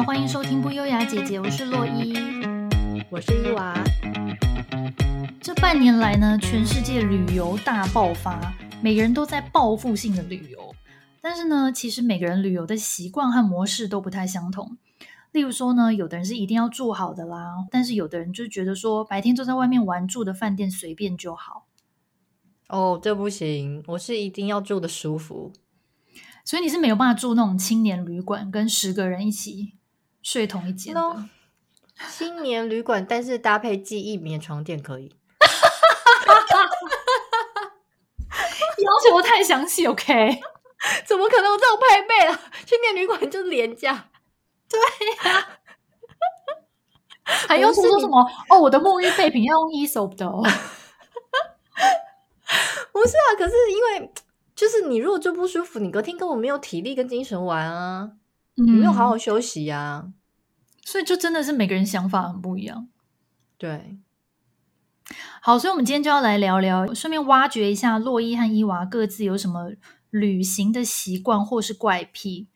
好，欢迎收听不优雅姐姐，我是洛伊，我是伊娃。这半年来呢，全世界旅游大爆发，每个人都在报复性的旅游。但是呢，其实每个人旅游的习惯和模式都不太相同。例如说呢，有的人是一定要住好的啦，但是有的人就觉得说，白天坐在外面玩，住的饭店随便就好。哦，这不行，我是一定要住的舒服。所以你是没有办法住那种青年旅馆，跟十个人一起睡同一间的。No, 青年旅馆，但是搭配记忆棉床垫可以。要求太详细，OK？怎么可能有这种配备啊？新年旅馆就是廉价。对呀、啊，还要说说什么？哦，我的沐浴备品要用 Aesop 的哦。不是啊，可是因为。就是你如果就不舒服，你隔天根本没有体力跟精神玩啊，嗯、你没有好好休息呀、啊，所以就真的是每个人想法很不一样。对，好，所以我们今天就要来聊聊，顺便挖掘一下洛伊和伊娃各自有什么旅行的习惯或是怪癖。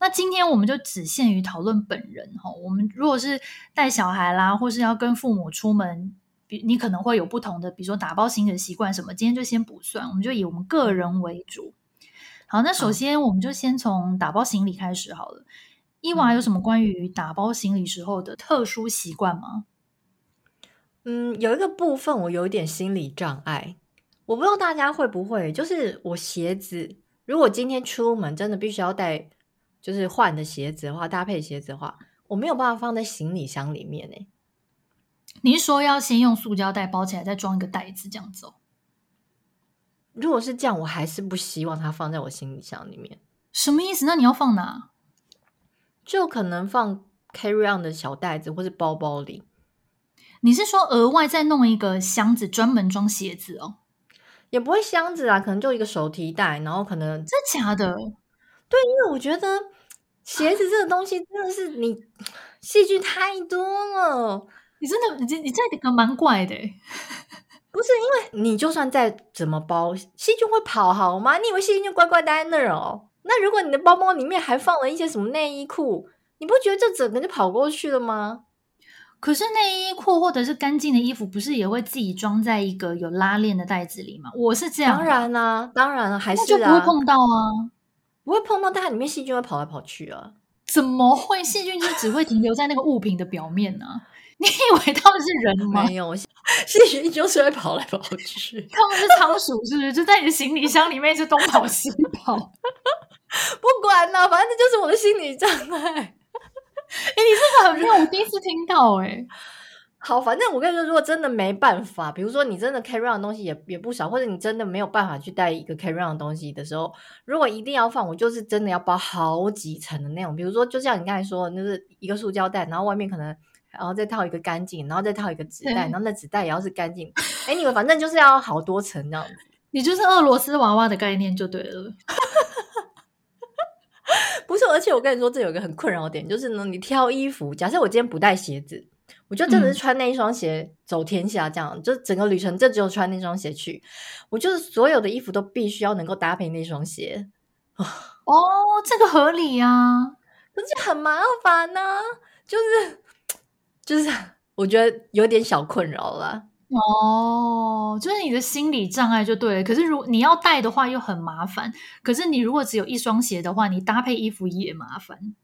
那今天我们就只限于讨论本人哈，我们如果是带小孩啦，或是要跟父母出门。比你可能会有不同的，比如说打包行李的习惯什么，今天就先不算，我们就以我们个人为主。好，那首先我们就先从打包行李开始好了。嗯、伊娃有什么关于打包行李时候的特殊习惯吗？嗯，有一个部分我有一点心理障碍，我不知道大家会不会，就是我鞋子，如果今天出门真的必须要带，就是换的鞋子的话，搭配鞋子的话，我没有办法放在行李箱里面呢。你是说要先用塑胶袋包起来，再装一个袋子这样子哦？如果是这样，我还是不希望它放在我行李箱里面。什么意思？那你要放哪？就可能放 carry on 的小袋子或是包包里。你是说额外再弄一个箱子专门装鞋子哦？也不会箱子啊，可能就一个手提袋，然后可能真假的？对，因为我觉得鞋子这个东西真的是你 细菌太多了。你真的，你这你这个蛮怪的，不是因为你就算再怎么包，细菌会跑好吗？你以为细菌就乖乖待在那儿哦？那如果你的包包里面还放了一些什么内衣裤，你不觉得这整个就跑过去了吗？可是内衣裤或者是干净的衣服，不是也会自己装在一个有拉链的袋子里吗？我是这样，当然啦、啊，当然了，还是、啊、就不会碰到啊，不会碰到，但它里面细菌会跑来跑去啊？怎么会？细菌就只会停留在那个物品的表面呢、啊？你以为他们是人吗？没有，细菌就是会跑来跑去。他们是仓鼠，是不是？就在你的行李箱里面，就东跑西跑。不管了，反正这就是我的心理障碍。哎、欸，你这个很妙，我第一次听到、欸。哎，好，反正我跟你说，如果真的没办法，比如说你真的 carry on 的东西也也不少，或者你真的没有办法去带一个 carry on 的东西的时候，如果一定要放，我就是真的要包好几层的那种。比如说，就像你刚才说的，就是一个塑胶袋，然后外面可能。然后再套一个干净，然后再套一个纸袋，然后那纸袋也要是干净。哎，你们反正就是要好多层这样子。你就是俄罗斯娃娃的概念就对了。不是，而且我跟你说，这有一个很困扰的点，就是呢，你挑衣服，假设我今天不带鞋子，我就真的是穿那一双鞋走天下，这样、嗯、就整个旅程就只有穿那双鞋去。我就是所有的衣服都必须要能够搭配那双鞋。哦，这个合理呀、啊，可是很麻烦呢、啊，就是。就是我觉得有点小困扰了哦，就是你的心理障碍就对了。可是如果你要带的话又很麻烦，可是你如果只有一双鞋的话，你搭配衣服也麻烦。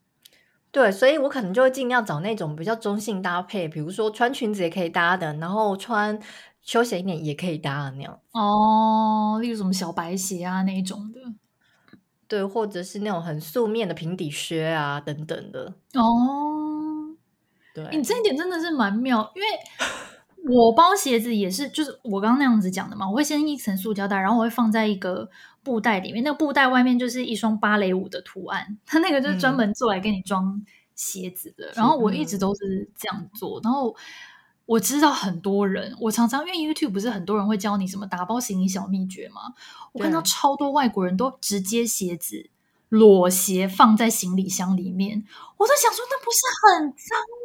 对，所以我可能就会尽量找那种比较中性搭配，比如说穿裙子也可以搭的，然后穿休闲一点也可以搭的那样。哦，例如什么小白鞋啊那种的，对，或者是那种很素面的平底靴啊等等的。哦。欸、你这一点真的是蛮妙，因为我包鞋子也是，就是我刚刚那样子讲的嘛。我会先一层塑胶袋，然后我会放在一个布袋里面，那个布袋外面就是一双芭蕾舞的图案，它那个就是专门做来给你装鞋子的。嗯、然后我一直都是这样做。然后我知道很多人，我常常因为 YouTube 不是很多人会教你什么打包行李小秘诀吗，我看到超多外国人都直接鞋子。裸鞋放在行李箱里面，我在想说，那不是很脏吗？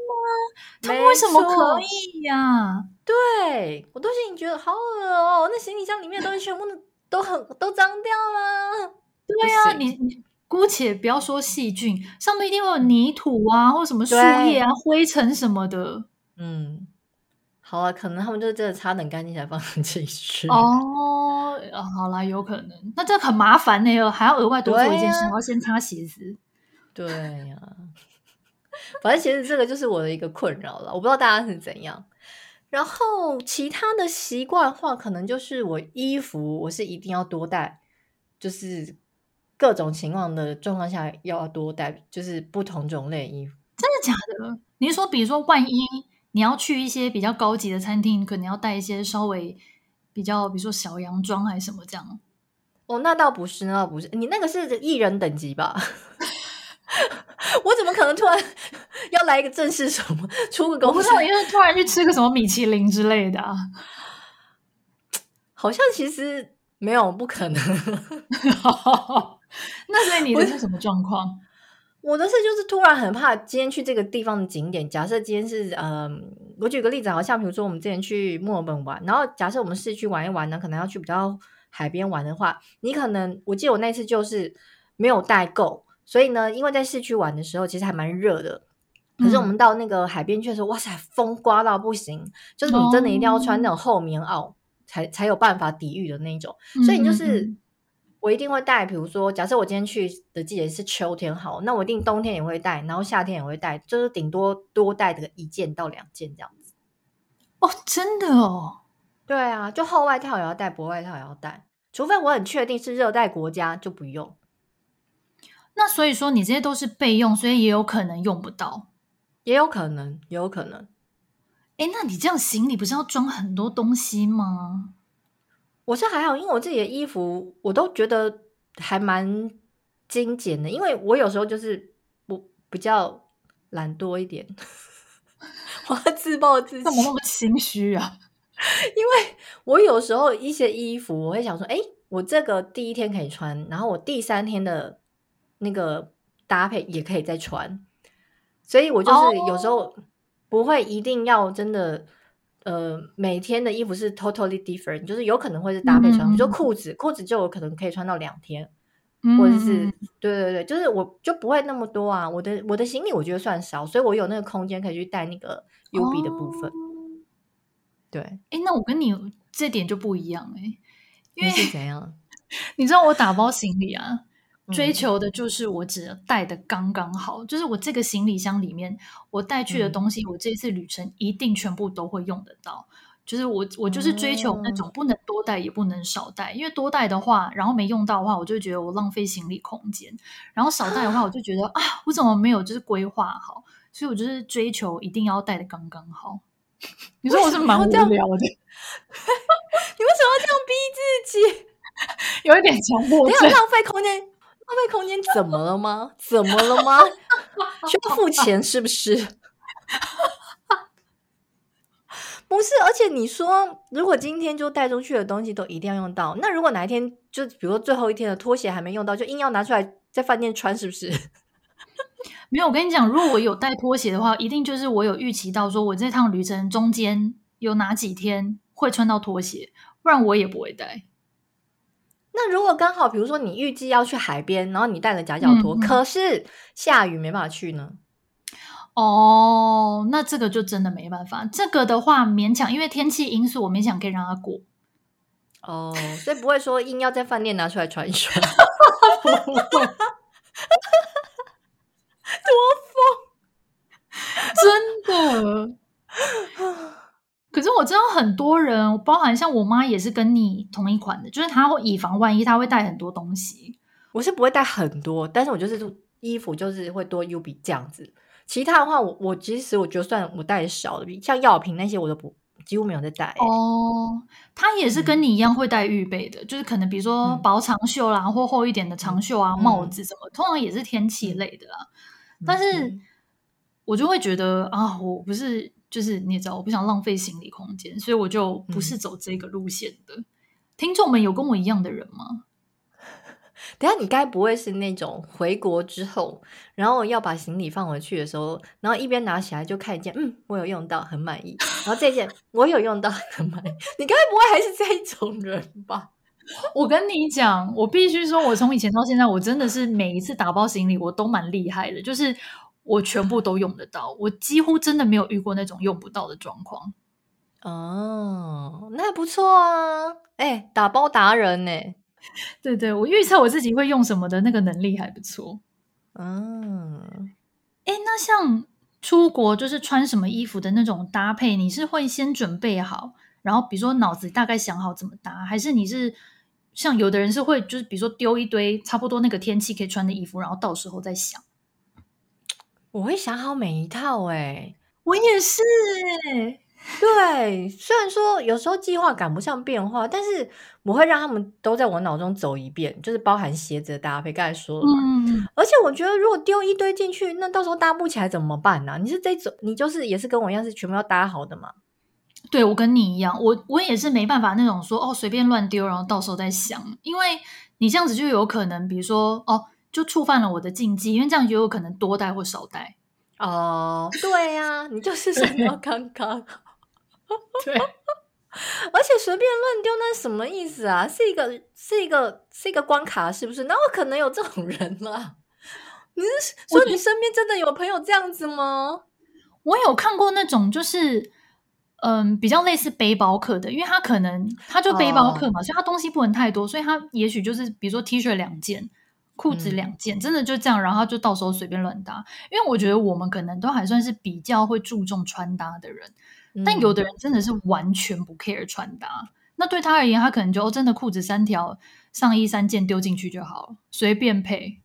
他们为什么可以呀、啊？对，我都已经觉得好恶哦，那行李箱里面的东西全部都都很都脏掉了。对呀、啊，你你姑且不要说细菌，上面一定会有泥土啊，或什么树叶啊、灰尘什么的。嗯，好啊，可能他们就是真的擦很干净才放进去。哦，好啦，有可能。那这很麻烦呢，还要额外多做一件事，我、啊、要先擦鞋子。对呀、啊，反正其实这个就是我的一个困扰了。我不知道大家是怎样。然后其他的习惯的话，可能就是我衣服我是一定要多带，就是。各种情况的状况下要多带，就是不同种类衣服。真的假的？你是说，比如说，万一你要去一些比较高级的餐厅，可能要带一些稍微比较，比如说小洋装还是什么这样？哦，那倒不是，那倒不是。你那个是艺人等级吧？我怎么可能突然 要来一个正式什么出个公司？我不知道，因为突然去吃个什么米其林之类的啊？好像其实没有，不可能。那所以你的是什么状况？我的是就是突然很怕今天去这个地方的景点。假设今天是嗯、呃，我举个例子，好像比如说我们之前去墨尔本玩，然后假设我们市区玩一玩呢，可能要去比较海边玩的话，你可能我记得我那次就是没有带够，所以呢，因为在市区玩的时候其实还蛮热的，可是我们到那个海边去的时候，嗯、哇塞，风刮到不行，就是你真的一定要穿那种厚棉袄才才有办法抵御的那种，所以你就是。我一定会带，比如说，假设我今天去的季节是秋天，好，那我一定冬天也会带，然后夏天也会带，就是顶多多带个一件到两件这样子。哦，真的哦？对啊，就厚外套也要带，薄外套也要带，除非我很确定是热带国家就不用。那所以说你这些都是备用，所以也有可能用不到，也有可能，也有可能。哎，那你这样行李不是要装很多东西吗？我是还好，因为我自己的衣服我都觉得还蛮精简的，因为我有时候就是我比较懒惰一点，我要自暴自弃，怎么那么心虚啊？因为我有时候一些衣服我会想说，哎，我这个第一天可以穿，然后我第三天的那个搭配也可以再穿，所以我就是有时候不会一定要真的。呃，每天的衣服是 totally different，就是有可能会是搭配穿，比如说裤子，裤子就有可能可以穿到两天，嗯、或者是对对对，就是我就不会那么多啊。我的我的行李我觉得算少，所以我有那个空间可以去带那个 UB 的部分。哦、对，哎，那我跟你这点就不一样哎，因为是怎样？你知道我打包行李啊？追求的就是我只带的刚刚好，嗯、就是我这个行李箱里面我带去的东西，嗯、我这次旅程一定全部都会用得到。就是我我就是追求那种不能多带也不能少带，嗯、因为多带的话，然后没用到的话，我就觉得我浪费行李空间；然后少带的话，我就觉得啊，啊，我怎么没有就是规划好？所以我就是追求一定要带的刚刚好。你说我是蛮无聊的，你为什么要这样逼自己？有一点强迫 症，浪费空间。浪费空间怎么了吗？怎么了吗？需要付钱是不是？不是，而且你说，如果今天就带出去的东西都一定要用到，那如果哪一天就比如说最后一天的拖鞋还没用到，就硬要拿出来在饭店穿，是不是？没有，我跟你讲，如果我有带拖鞋的话，一定就是我有预期到，说我这趟旅程中间有哪几天会穿到拖鞋，不然我也不会带。那如果刚好，比如说你预计要去海边，然后你带了夹脚拖，嗯、可是下雨没办法去呢？哦，那这个就真的没办法。这个的话勉强，因为天气因素，我勉强可以让它过。哦，所以不会说硬要在饭店拿出来穿一穿。多疯！真的。可是我知道很多人，包含像我妈也是跟你同一款的，就是她会以防万一，她会带很多东西。我是不会带很多，但是我就是衣服就是会多 UB 这样子。其他的话我，我我其实我觉得算我带的少的，像药品那些我都不几乎没有在带。哦，她也是跟你一样会带预备的，嗯、就是可能比如说薄长袖啦，或厚一点的长袖啊，嗯、帽子什么，通常也是天气类的啦。嗯、但是我就会觉得啊，我不是。就是你也知道，我不想浪费行李空间，所以我就不是走这个路线的。嗯、听众们有跟我一样的人吗？等下你该不会是那种回国之后，然后要把行李放回去的时候，然后一边拿起来就看一件，嗯，我有用到，很满意。然后这件我有用到，很满意。你该不会还是这一种人吧？我跟你讲，我必须说，我从以前到现在，我真的是每一次打包行李，我都蛮厉害的，就是我全部都用得到，我几乎真的没有遇过那种用不到的状况。哦，那不错啊！哎、欸，打包达人呢？对对，我预测我自己会用什么的那个能力还不错。嗯，哎，那像出国就是穿什么衣服的那种搭配，你是会先准备好，然后比如说脑子大概想好怎么搭，还是你是像有的人是会就是比如说丢一堆差不多那个天气可以穿的衣服，然后到时候再想？我会想好每一套，哎，我也是，哎。对，虽然说有时候计划赶不上变化，但是我会让他们都在我脑中走一遍，就是包含鞋子的搭配。刚才说了嘛，嗯，而且我觉得如果丢一堆进去，那到时候搭不起来怎么办呢？啊？你是这种，你就是也是跟我一样，是全部要搭好的嘛？对，我跟你一样，我我也是没办法那种说哦随便乱丢，然后到时候再想，因为你这样子就有可能，比如说哦就触犯了我的禁忌，因为这样就有可能多带或少带。哦，对呀，啊，你就是想要刚刚。对，而且随便乱丢，那什么意思啊？是一个，是一个，是一个关卡，是不是？哪有可能有这种人吗？你是说你身边真的有朋友这样子吗？我有看过那种，就是嗯，比较类似背包客的，因为他可能他就背包客嘛，哦、所以他东西不能太多，所以他也许就是比如说 T 恤两件，裤子两件，嗯、真的就这样，然后他就到时候随便乱搭。因为我觉得我们可能都还算是比较会注重穿搭的人。但有的人真的是完全不 care 穿搭，嗯、那对他而言，他可能就真的裤子三条，上衣三件丢进去就好了，随便配。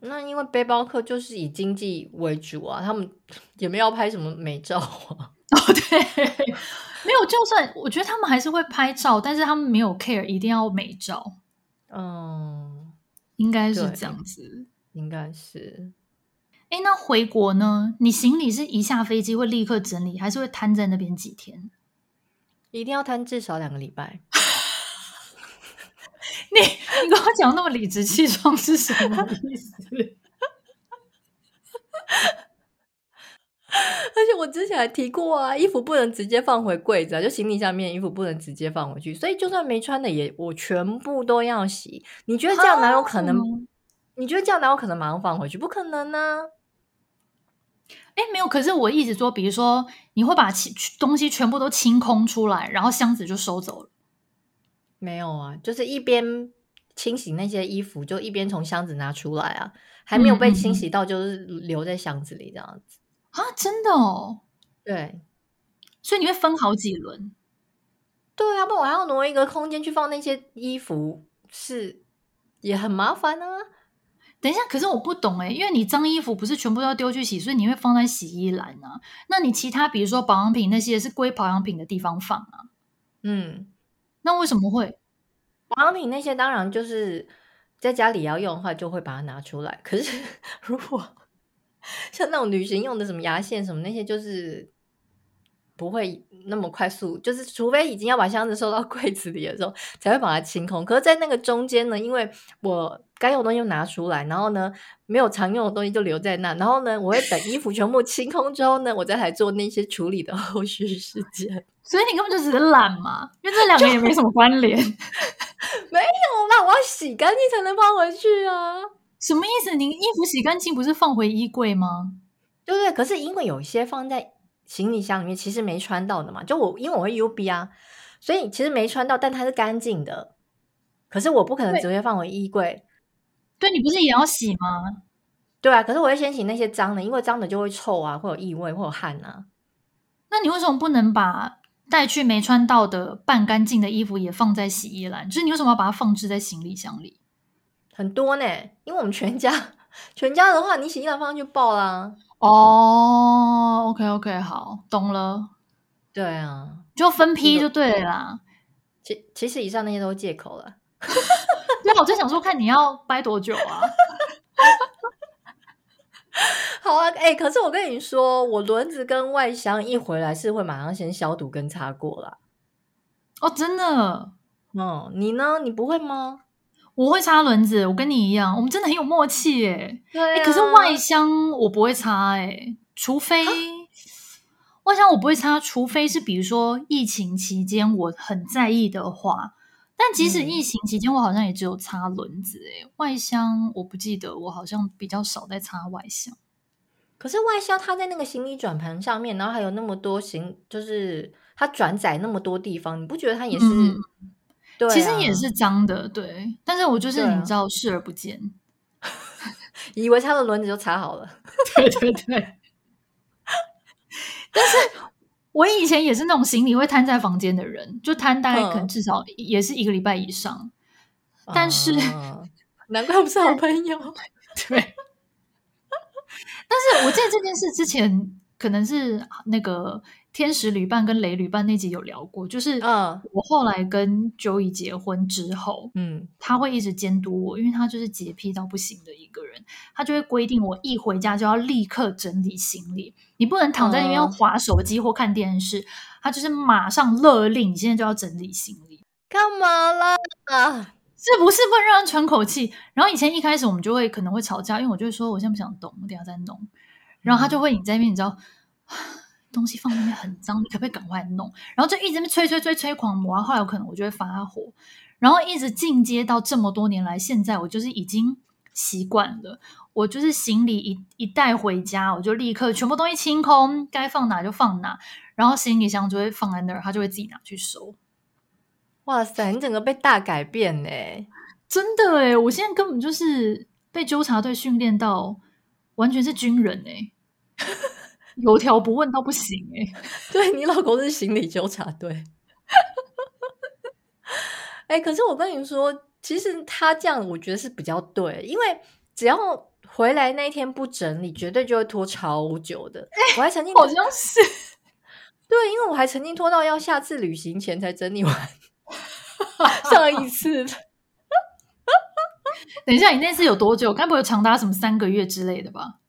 那因为背包客就是以经济为主啊，他们也没有要拍什么美照啊。哦，对，没有，就算我觉得他们还是会拍照，但是他们没有 care 一定要美照。嗯，应该是这样子，应该是。哎，那回国呢？你行李是一下飞机会立刻整理，还是会摊在那边几天？一定要摊至少两个礼拜。你你跟我讲那么理直气壮是什么意思？且我之前还提过啊，衣服不能直接放回柜子啊，就行李下面衣服不能直接放回去，所以就算没穿的也我全部都要洗。你觉得这样哪有可能？你觉得这样哪有可能马上放回去？不可能呢、啊。哎，没有。可是我一直说，比如说，你会把其东西全部都清空出来，然后箱子就收走了。没有啊，就是一边清洗那些衣服，就一边从箱子拿出来啊，还没有被清洗到，就是留在箱子里这样子。啊，真的哦。对，所以你会分好几轮。对啊，不然我还要挪一个空间去放那些衣服，是也很麻烦啊。等一下，可是我不懂哎，因为你脏衣服不是全部都要丢去洗，所以你会放在洗衣篮啊？那你其他比如说保养品那些是归保养品的地方放啊？嗯，那为什么会？保养品那些当然就是在家里要用的话，就会把它拿出来。可是 如果像那种旅行用的什么牙线什么那些，就是。不会那么快速，就是除非已经要把箱子收到 柜子里的时候，才会把它清空。可是，在那个中间呢，因为我该用的东西又拿出来，然后呢，没有常用的东西就留在那，然后呢，我会等衣服全部清空之后呢，我再来做那些处理的后续事件。所以你根本就只是懒嘛，因为这两个也没什么关联。没有啦，我要洗干净才能放回去啊。什么意思？你衣服洗干净不是放回衣柜吗？对不对？可是因为有一些放在。行李箱里面其实没穿到的嘛，就我因为我会 UB 啊，所以其实没穿到，但它是干净的。可是我不可能直接放回衣柜。对，你不是也要洗吗？对啊，可是我会先洗那些脏的，因为脏的就会臭啊，会有异味，会有汗啊。那你为什么不能把带去没穿到的半干净的衣服也放在洗衣篮？就是你为什么要把它放置在行李箱里？很多呢，因为我们全家全家的话，你洗衣篮放上去爆啦。哦、oh，OK OK，好，懂了。对啊，就分批就对了啦。其其实以上那些都是借口了。对啊，我就想说，看你要掰多久啊？好啊，哎、欸，可是我跟你说，我轮子跟外箱一回来是会马上先消毒跟擦过啦。哦，真的？嗯，你呢？你不会吗？我会擦轮子，我跟你一样，我们真的很有默契耶。对、啊，可是外箱我不会擦哎，除非外箱我不会擦，除非是比如说疫情期间我很在意的话，但即使疫情期间，我好像也只有擦轮子诶，外箱我不记得，我好像比较少在擦外箱。可是外箱它在那个行李转盘上面，然后还有那么多行，就是它转载那么多地方，你不觉得它也是？嗯、对、啊，其实也是脏的，对。但是我就是你知道视而不见，以为它的轮子就擦好了。对对对。但是我以前也是那种行李会摊在房间的人，就摊大概可能至少也是一个礼拜以上。嗯、但是、呃、难怪不是好朋友，对。但是我记得这件事之前，可能是那个天使旅伴跟雷旅伴那集有聊过，就是我后来跟 Joey 结婚之后，嗯，他会一直监督我，因为他就是洁癖到不行的一个人，他就会规定我一回家就要立刻整理行李，你不能躺在那边划手机或看电视，他就是马上勒令你现在就要整理行李，干嘛啦？是不是不能让人喘口气？然后以前一开始我们就会可能会吵架，因为我就会说我现在不想动，我等下再弄。然后他就会你在那边，你知道东西放在那边很脏，你可不可以赶快弄？然后就一直在催催催催狂魔。后来有可能我就会发火，然后一直进阶到这么多年来，现在我就是已经习惯了。我就是行李一一带回家，我就立刻全部东西清空，该放哪就放哪，然后行李箱就会放在那儿，他就会自己拿去收。哇塞，你整个被大改变呢！真的诶，我现在根本就是被纠察队训练到完全是军人诶，有条不紊到不行诶。对，你老公是行李纠察队。哎，可是我跟你说，其实他这样我觉得是比较对，因为只要回来那一天不整理，绝对就会拖超久的。我还曾经好像是对，因为我还曾经拖到要下次旅行前才整理完。上一次，等一下，你那次有多久？该不会有长达什么三个月之类的吧？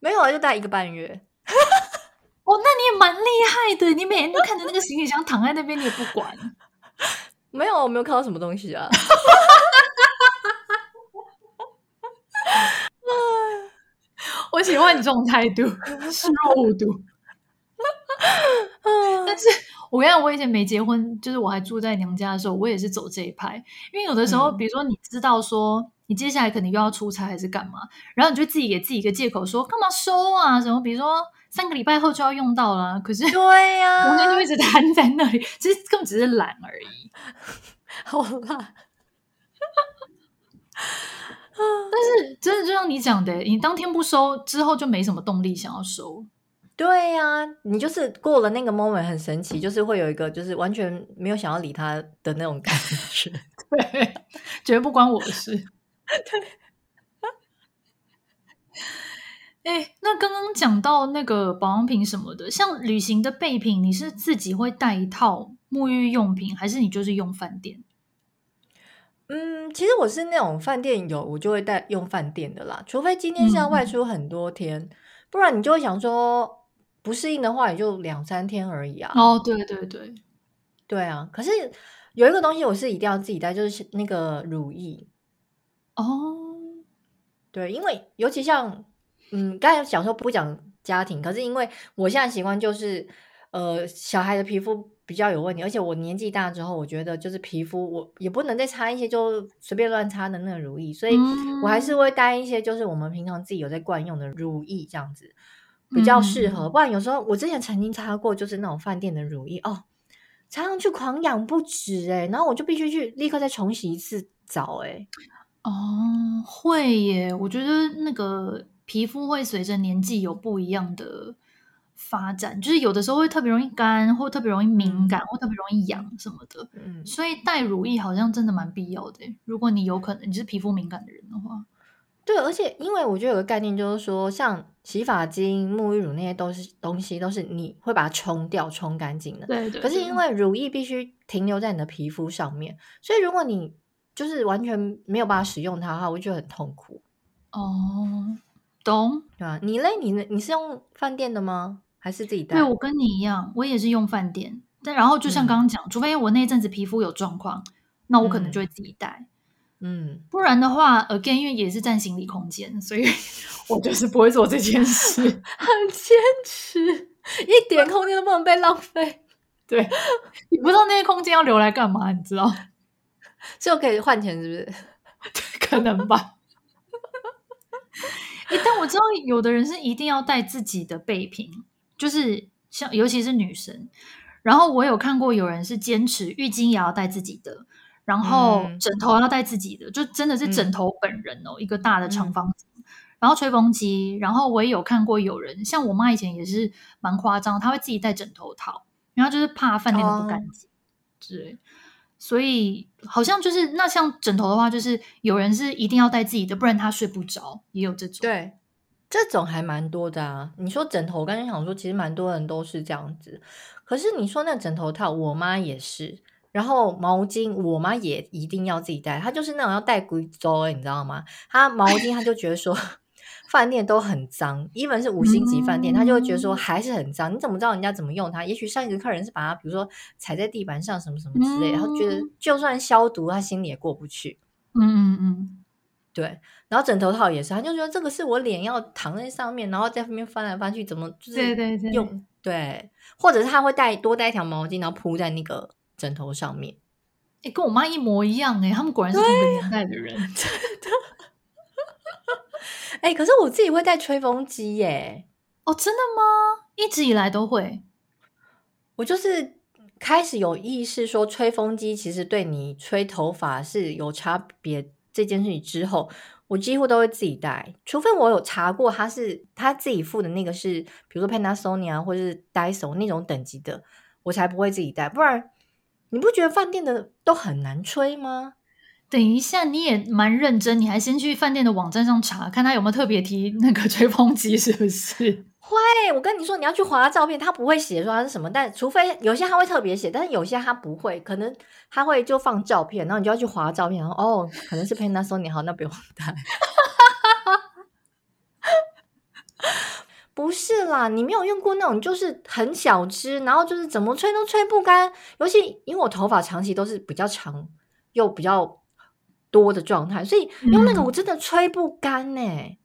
没有啊，就大一个半月。哦，那你也蛮厉害的，你每天都看着那个行李箱躺在那边，你也不管。没有，我没有看到什么东西啊。我喜欢你这种态度，视若无睹。但是。我跟你讲，我以前没结婚，就是我还住在娘家的时候，我也是走这一派。因为有的时候，嗯、比如说你知道说你接下来可能又要出差还是干嘛，然后你就自己给自己一个借口说干嘛收啊什么？比如说三个礼拜后就要用到了，可是对呀，我就一直瘫在那里，其实根本只是懒而已。好啦，但是真的就像你讲的，你当天不收之后就没什么动力想要收。对呀、啊，你就是过了那个 moment 很神奇，就是会有一个就是完全没有想要理他的那种感觉，对，觉得不关我的事。对，哎，那刚刚讲到那个保养品什么的，像旅行的备品，你是自己会带一套沐浴用品，还是你就是用饭店？嗯，其实我是那种饭店有，我就会带用饭店的啦，除非今天是要外出很多天，嗯、不然你就会想说。不适应的话，也就两三天而已啊。哦，对对对，对啊。可是有一个东西我是一定要自己带，就是那个乳液。哦，对，因为尤其像嗯，刚才讲说不讲家庭，可是因为我现在习惯就是呃，小孩的皮肤比较有问题，而且我年纪大之后，我觉得就是皮肤我也不能再擦一些就随便乱擦的那个乳液，所以我还是会带一些就是我们平常自己有在惯用的乳液这样子。比较适合，不然有时候我之前曾经擦过，就是那种饭店的乳液哦，擦上去狂痒不止哎，然后我就必须去立刻再重洗一次澡哎。哦，会耶，我觉得那个皮肤会随着年纪有不一样的发展，就是有的时候会特别容易干，或特别容易敏感，嗯、或特别容易痒什么的。嗯，所以带乳液好像真的蛮必要的，如果你有可能你是皮肤敏感的人的话。对，而且因为我觉得有个概念，就是说，像洗发精、沐浴乳那些都是东西，都是你会把它冲掉、冲干净的。对，对对。可是因为乳液必须停留在你的皮肤上面，所以如果你就是完全没有办法使用它的话，我就觉得很痛苦。哦，懂。对吧？你嘞？你你是用饭店的吗？还是自己带？对，我跟你一样，我也是用饭店。但然后就像刚刚讲，嗯、除非我那阵子皮肤有状况，那我可能就会自己带。嗯嗯，不然的话，again，因为也是占行李空间，所以 我就是不会做这件事，很坚持，一点空间都不能被浪费。对，你不知道那些空间要留来干嘛，你知道？就可以换钱，是不是？可能吧。哎、欸，但我知道有的人是一定要带自己的备品，就是像尤其是女生。然后我有看过有人是坚持浴巾也要带自己的，然后枕头要带自己的，嗯、就真的是枕头本人哦，嗯、一个大的长方形。嗯、然后吹风机，然后我也有看过有人，像我妈以前也是蛮夸张，她会自己带枕头套，然后就是怕饭店的不干净，对、哦。所以好像就是那像枕头的话，就是有人是一定要带自己的，不然他睡不着，也有这种。对，这种还蛮多的啊。你说枕头，我刚才想说，其实蛮多人都是这样子。可是你说那枕头套，我妈也是。然后毛巾，我妈也一定要自己带。她就是那种要带贵州，你知道吗？她毛巾，她就觉得说。饭店都很脏，even 是五星级饭店，嗯、他就会觉得说还是很脏。你怎么知道人家怎么用它？也许上一个客人是把它，比如说踩在地板上什么什么之类，然后、嗯、觉得就算消毒，他心里也过不去。嗯嗯嗯，对。然后枕头套也是，他就觉得这个是我脸要躺在上面，然后在上面翻来翻去，怎么就是用对对对，对，或者是他会带多带一条毛巾，然后铺在那个枕头上面。哎，跟我妈一模一样哎，他们果然是同个年代的人，真的。哎、欸，可是我自己会带吹风机耶！哦，真的吗？一直以来都会。我就是开始有意识说，吹风机其实对你吹头发是有差别这件事情之后，我几乎都会自己带，除非我有查过他是他自己付的那个是，比如说 Panasonic 啊，或者是 Dyson 那种等级的，我才不会自己带。不然，你不觉得饭店的都很难吹吗？等一下，你也蛮认真，你还先去饭店的网站上查，看他有没有特别提那个 吹风机，是不是？会，我跟你说，你要去滑照片，他不会写说他是什么，但除非有些他会特别写，但是有些他不会，可能他会就放照片，然后你就要去滑照片，然后哦，可能是 Panasonic 好，那不用带。不是啦，你没有用过那种，就是很小支，然后就是怎么吹都吹不干，尤其因为我头发长期都是比较长，又比较。多的状态，所以用那个我真的吹不干呢、欸。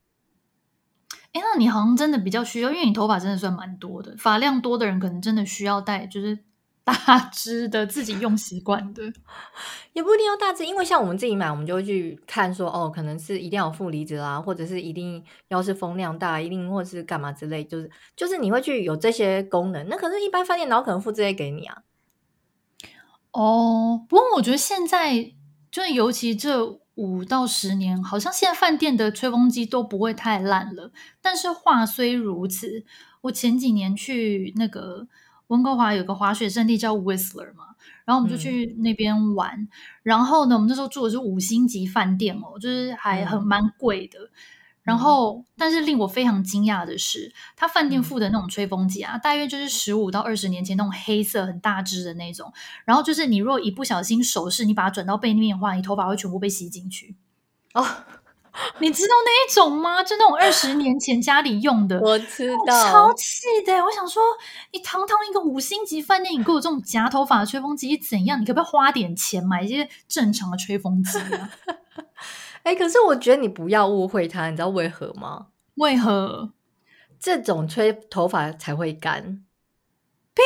哎、嗯，那你好像真的比较需要，因为你头发真的算蛮多的，发量多的人可能真的需要带，就是大支的自己用习惯的，也不一定要大支，因为像我们自己买，我们就会去看说，哦，可能是一定要有负离子啦，或者是一定要是风量大，一定或者是干嘛之类，就是就是你会去有这些功能。那可是，一般饭店哪可能付这些给你啊？哦，不过我觉得现在。就尤其这五到十年，好像现在饭店的吹风机都不会太烂了。但是话虽如此，我前几年去那个温哥华有个滑雪胜地叫 Whistler 嘛，然后我们就去那边玩。嗯、然后呢，我们那时候住的是五星级饭店哦，就是还很蛮贵的。嗯然后，但是令我非常惊讶的是，他饭店附的那种吹风机啊，大约就是十五到二十年前那种黑色很大只的那种。然后就是你若一不小心手势，你把它转到背面的话，你头发会全部被吸进去。哦，你知道那一种吗？就那种二十年前家里用的，我知道，超气的。我想说，你堂堂一个五星级饭店，你给我这种夹头发的吹风机怎样？你可不可以花点钱买一些正常的吹风机啊？哎，可是我觉得你不要误会他，你知道为何吗？为何这种吹头发才会干？屁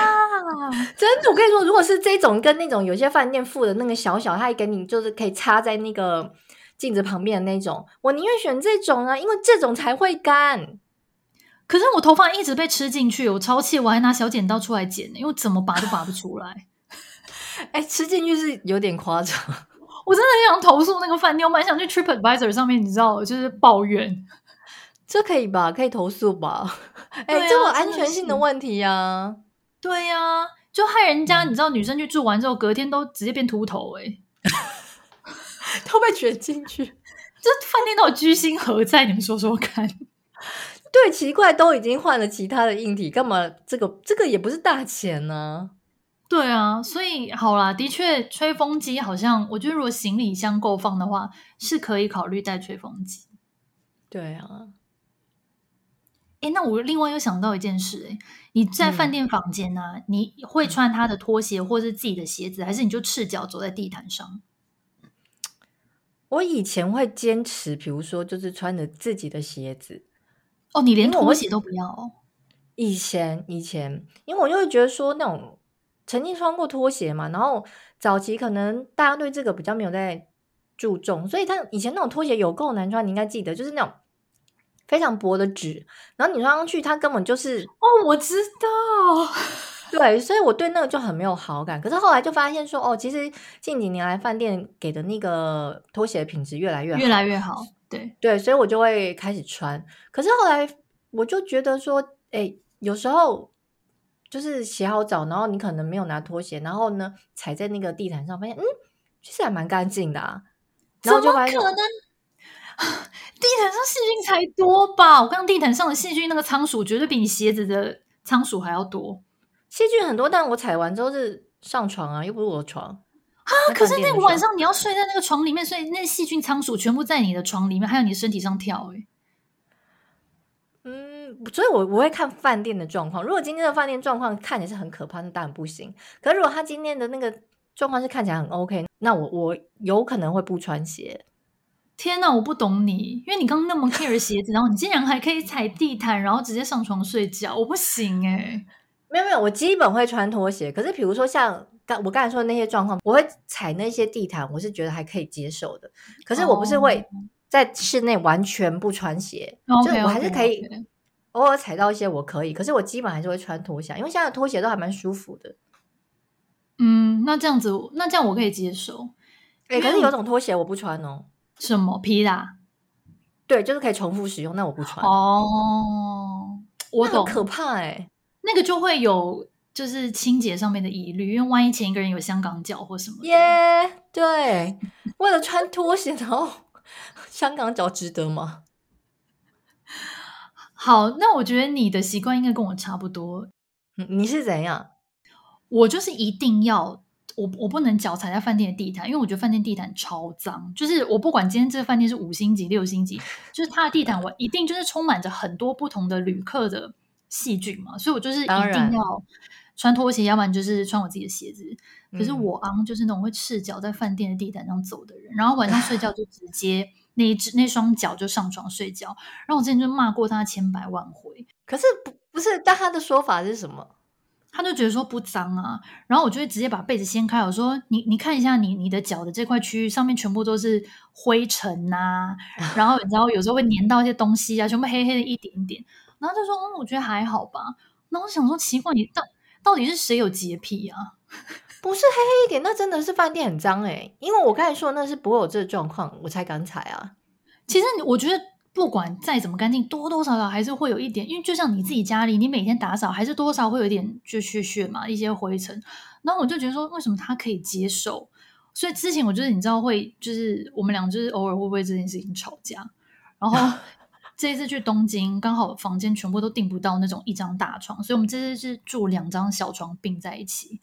啦！真的，我跟你说，如果是这种跟那种有些饭店附的那个小小，它还给你就是可以插在那个镜子旁边的那种，我宁愿选这种啊，因为这种才会干。可是我头发一直被吃进去，我超气，我还拿小剪刀出来剪，因为怎么拔都拔不出来。哎，吃进去是有点夸张。我真的很想投诉那个饭店，我蛮想去 TripAdvisor 上面，你知道，就是抱怨。这可以吧？可以投诉吧？哎、啊，这个安全性的问题呀、啊。对呀、啊，就害人家，你知道，女生去住完之后，隔天都直接变秃头、欸，哎，都被卷进去。这饭店都有居心何在？你们说说看。对，奇怪，都已经换了其他的硬体，干嘛？这个这个也不是大钱呢、啊。对啊，所以好啦，的确，吹风机好像我觉得，如果行李箱够放的话，是可以考虑带吹风机。对啊，哎，那我另外又想到一件事，哎，你在饭店房间呢、啊，嗯、你会穿他的拖鞋或是自己的鞋子，还是你就赤脚走在地毯上？我以前会坚持，比如说就是穿着自己的鞋子。哦，你连拖鞋都不要？哦？以前以前，因为我就会觉得说那种。曾经穿过拖鞋嘛，然后早期可能大家对这个比较没有在注重，所以他以前那种拖鞋有够难穿，你应该记得，就是那种非常薄的纸，然后你穿上去，它根本就是哦，我知道，对，所以我对那个就很没有好感。可是后来就发现说，哦，其实近几年来饭店给的那个拖鞋的品质越来越好，越来越好，对对，所以我就会开始穿。可是后来我就觉得说，哎，有时候。就是洗好澡，然后你可能没有拿拖鞋，然后呢踩在那个地毯上，发现嗯，其实还蛮干净的啊。然后就可能？地毯上细菌才多吧？我刚刚地毯上的细菌那个仓鼠绝对比你鞋子的仓鼠还要多。细菌很多，但我踩完之后是上床啊，又不是我的床啊。可是那个晚上你要睡在那个床里面，所以那细菌仓鼠全部在你的床里面，还有你的身体上跳，欸，所以我我会看饭店的状况。如果今天的饭店状况看起来是很可怕，那当然不行。可是如果他今天的那个状况是看起来很 OK，那我我有可能会不穿鞋。天哪，我不懂你，因为你刚刚那么 care 鞋子，然后你竟然还可以踩地毯，然后直接上床睡觉，我不行哎、欸。没有没有，我基本会穿拖鞋。可是比如说像刚我刚才说的那些状况，我会踩那些地毯，我是觉得还可以接受的。可是我不是会在室内完全不穿鞋，oh. 就我还是可以。Okay, okay, okay. 偶尔踩到一些我可以，可是我基本还是会穿拖鞋，因为现在的拖鞋都还蛮舒服的。嗯，那这样子，那这样我可以接受。哎、欸，可是有种拖鞋我不穿哦。什么皮的？对，就是可以重复使用，那我不穿。哦，我懂，可怕哎、欸，那个就会有就是清洁上面的疑虑，因为万一前一个人有香港脚或什么。耶、yeah，对，为了穿拖鞋然后 香港脚值得吗？好，那我觉得你的习惯应该跟我差不多。你是怎样？我就是一定要我我不能脚踩在饭店的地毯，因为我觉得饭店地毯超脏。就是我不管今天这个饭店是五星级、六星级，就是它的地毯我一定就是充满着很多不同的旅客的细菌嘛，所以我就是一定要穿拖鞋，要不然就是穿我自己的鞋子。可是我昂就是那种会赤脚在饭店的地毯上走的人，然后晚上睡觉就直接。那一只那双脚就上床睡觉，然后我之前就骂过他千百万回。可是不不是，但他的说法是什么？他就觉得说不脏啊，然后我就会直接把被子掀开，我说你你看一下你你的脚的这块区域上面全部都是灰尘呐、啊，然后你知道有时候会粘到一些东西啊，全部黑黑的一点点。然后他就说嗯，我觉得还好吧。那我想说奇怪，你到到底是谁有洁癖啊？不是黑黑一点，那真的是饭店很脏哎、欸。因为我刚才说那是不会有这个状况，我才敢踩啊。其实我觉得不管再怎么干净，多多少少还是会有一点，因为就像你自己家里，你每天打扫还是多多少少会有一点就屑屑嘛，一些灰尘。然后我就觉得说，为什么他可以接受？所以之前我觉得你知道会，就是我们俩就是偶尔会不会这件事情吵架，然后。这一次去东京，刚好房间全部都订不到那种一张大床，所以我们这次是住两张小床并在一起，嗯、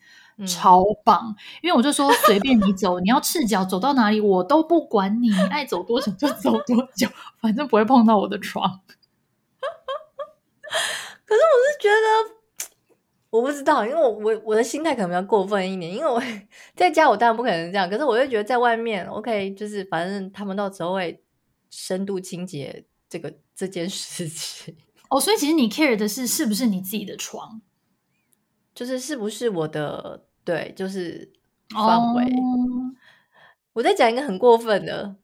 超棒。因为我就说随便你走，你要赤脚走到哪里我都不管你，你爱走多久就走多久，反正不会碰到我的床。可是我是觉得，我不知道，因为我我我的心态可能比较过分一点，因为我在家我当然不可能这样，可是我就觉得在外面，OK，就是反正他们到时候会深度清洁。这个这件事情哦，所以其实你 care 的是是不是你自己的床，就是是不是我的对，就是范围。哦、我在讲一个很过分的，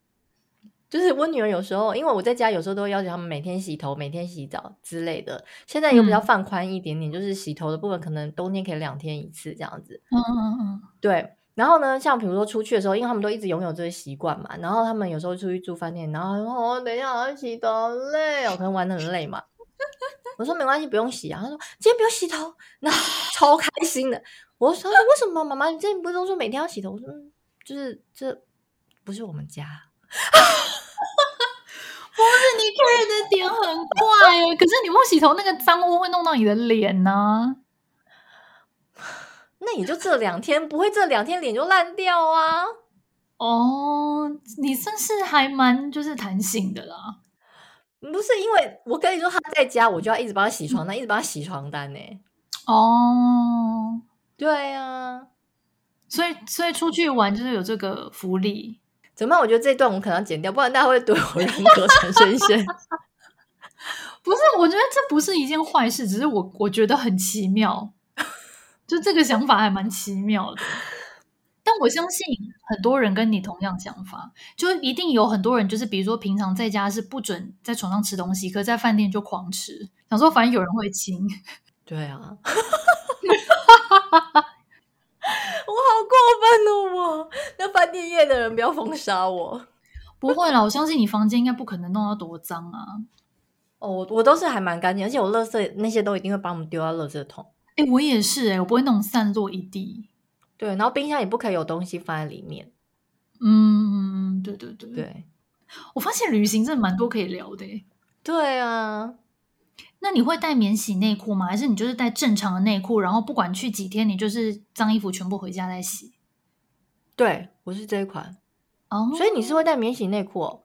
就是我女儿有时候，因为我在家有时候都会要求他们每天洗头、每天洗澡之类的。现在有比较放宽一点点，嗯、就是洗头的部分可能冬天可以两天一次这样子。嗯嗯嗯，对。然后呢，像比如说出去的时候，因为他们都一直拥有这个习惯嘛，然后他们有时候出去住饭店，然后哦，等一下我要洗头，累哦，可能玩的很累嘛。我说没关系，不用洗啊。他说今天不用洗头，那超开心的。我说为什么妈妈？你之前不是都说每天要洗头？我说就是这不是我们家，不是你 care 的点很怪哦。可是你不洗头，那个脏污会弄到你的脸呢、啊。那也就这两天，不会这两天脸就烂掉啊？哦，你算是还蛮就是弹性的啦。不是因为我跟你说他在家，我就要一直帮他洗床单，嗯、一直帮他洗床单呢。哦，对啊，所以所以出去玩就是有这个福利。怎么办？我觉得这段我可能要剪掉，不然大家会对我人格产生一些。不是，我觉得这不是一件坏事，只是我我觉得很奇妙。就这个想法还蛮奇妙的。但我相信很多人跟你同样想法，就一定有很多人，就是比如说平常在家是不准在床上吃东西，可在饭店就狂吃，想说反正有人会亲。对啊，我好过分哦！我那饭店业的人不要封杀我。不会啦，我相信你房间应该不可能弄到多脏啊。哦，我都是还蛮干净，而且我垃圾那些都一定会把我们丢到垃圾桶。哎，我也是哎，我不会那种散落一地。对，然后冰箱也不可以有东西放在里面。嗯，对对对对。我发现旅行真的蛮多可以聊的。对啊，那你会带免洗内裤吗？还是你就是带正常的内裤，然后不管去几天，你就是脏衣服全部回家再洗？对，我是这一款。哦，所以你是会带免洗内裤哦？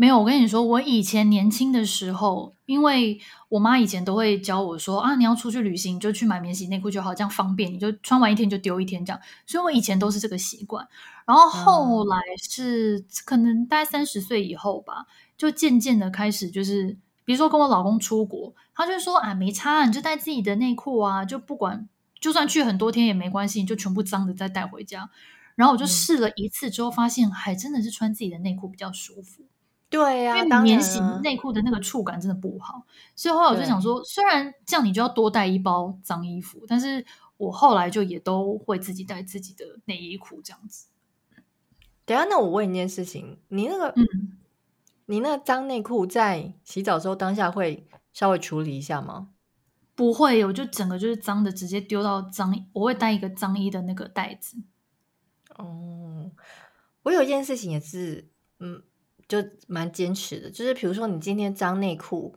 没有，我跟你说，我以前年轻的时候，因为我妈以前都会教我说啊，你要出去旅行就去买免洗内裤就好，这样方便，你就穿完一天就丢一天这样。所以我以前都是这个习惯。然后后来是可能大概三十岁以后吧，就渐渐的开始就是，比如说跟我老公出国，他就说啊，没差，你就带自己的内裤啊，就不管，就算去很多天也没关系，你就全部脏的再带回家。然后我就试了一次之后，发现还真的是穿自己的内裤比较舒服。对呀、啊，因为免洗内裤的那个触感真的不好，所以后来我就想说，虽然这样你就要多带一包脏衣服，但是我后来就也都会自己带自己的内衣裤这样子。等下，那我问一件事情，你那个，嗯，你那个脏内裤在洗澡的时候当下会稍微处理一下吗？不会，我就整个就是脏的，直接丢到脏，我会带一个脏衣的那个袋子。哦，我有一件事情也是，嗯。就蛮坚持的，就是比如说你今天脏内裤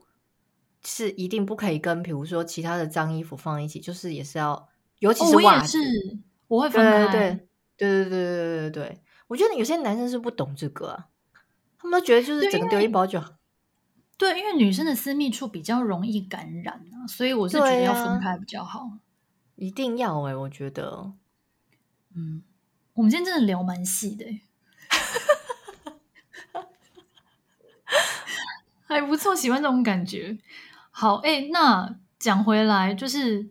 是一定不可以跟，比如说其他的脏衣服放一起，就是也是要，尤其是袜子，哦、我，我会分开。对对对对对对对对，我觉得有些男生是不懂这个啊，他们都觉得就是整个丢一包就好。对，因为女生的私密处比较容易感染啊，所以我是觉得要分开比较好。啊、一定要哎、欸，我觉得，嗯，我们今天真的聊蛮细的、欸。还不错，喜欢这种感觉。好，哎，那讲回来，就是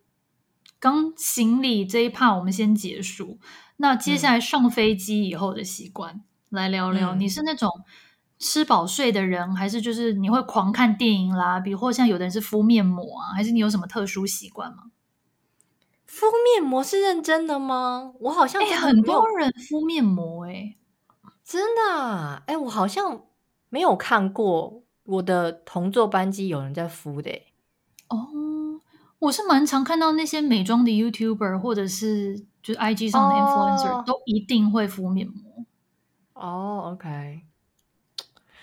刚行李这一 part 我们先结束。那接下来上飞机以后的习惯，嗯、来聊聊。你是那种吃饱睡的人，还是就是你会狂看电影啦？比如或像有的人是敷面膜啊，还是你有什么特殊习惯吗？敷面膜是认真的吗？我好像很多人敷面膜、欸，哎，真的、啊？哎，我好像没有看过。我的同座班机有人在敷的哦，我是蛮常看到那些美妆的 YouTuber 或者是就是 IG 上的 Influencer、oh. 都一定会敷面膜。哦、oh,，OK。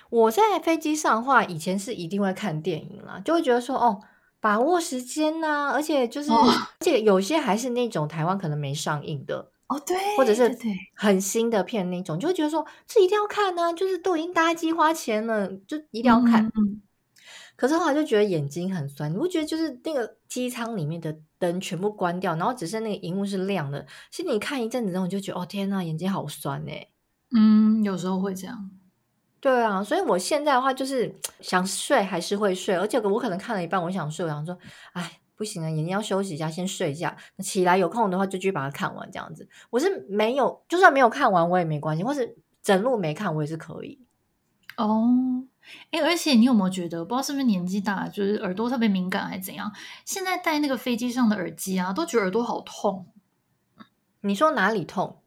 我在飞机上的话，以前是一定会看电影啦，就会觉得说哦，把握时间呐、啊，而且就是，oh. 而且有些还是那种台湾可能没上映的。哦，oh, 对，或者是很新的片那种，就会觉得说这一定要看呢、啊，就是都已经搭机花钱了，就一定要看。嗯嗯，可是后来就觉得眼睛很酸，你不觉得就是那个机舱里面的灯全部关掉，然后只剩那个荧幕是亮的，其实你看一阵子之后，你就觉得哦天呐，眼睛好酸哎、欸。嗯，有时候会这样。对啊，所以我现在的话就是想睡还是会睡，而且我可能看了一半，我想睡，我想说，哎。不行啊，眼睛要休息一下，先睡一下。起来有空的话，就继续把它看完。这样子，我是没有，就算没有看完，我也没关系，或是整路没看，我也是可以。哦，哎，而且你有没有觉得，不知道是不是年纪大，就是耳朵特别敏感，还是怎样？现在戴那个飞机上的耳机啊，都觉得耳朵好痛。你说哪里痛？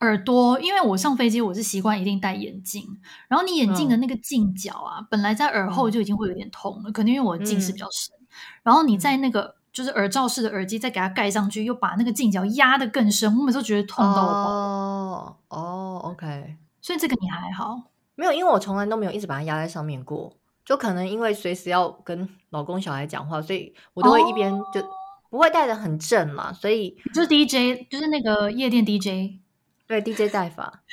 耳朵，因为我上飞机我是习惯一定戴眼镜，然后你眼镜的那个镜角啊，嗯、本来在耳后就已经会有点痛了，可能因为我的近视比较深。嗯然后你在那个就是耳罩式的耳机，再给它盖上去，又把那个镜角压得更深，我每次都觉得痛到爆。哦哦，OK，所以这个你还好？没有，因为我从来都没有一直把它压在上面过，就可能因为随时要跟老公小孩讲话，所以我都会一边就不会戴的很正嘛，所以就是 DJ，就是那个夜店 DJ，对 DJ 戴法。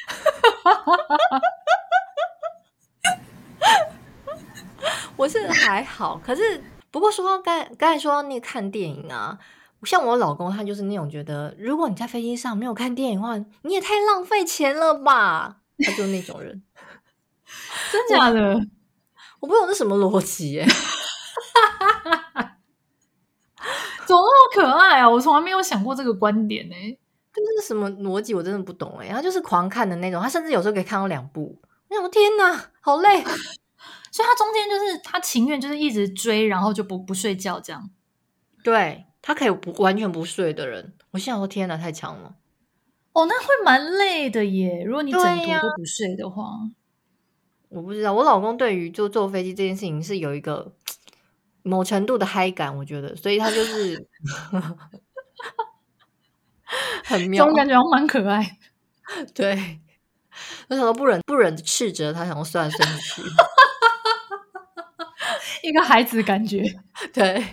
我是还好，可是。不过说到刚刚才说到那个看电影啊，像我老公他就是那种觉得，如果你在飞机上没有看电影的话，你也太浪费钱了吧？他就那种人，真假的？我，我不懂这什么逻辑耶？怎么那么可爱啊！我从来没有想过这个观点呢、欸。这是什么逻辑？我真的不懂哎、欸。他就是狂看的那种，他甚至有时候可以看到两部。我想说天哪，好累！所以他中间就是他情愿就是一直追，然后就不不睡觉这样。对，他可以不完全不睡的人。我现在说天哪，太强了。哦，那会蛮累的耶。如果你整途都不睡的话，我不知道。我老公对于就坐飞机这件事情是有一个某程度的嗨感，我觉得，所以他就是 很妙，这种感觉蛮可爱。对，我想说不忍不忍斥责他，想要算了算了，一个孩子的感觉，对。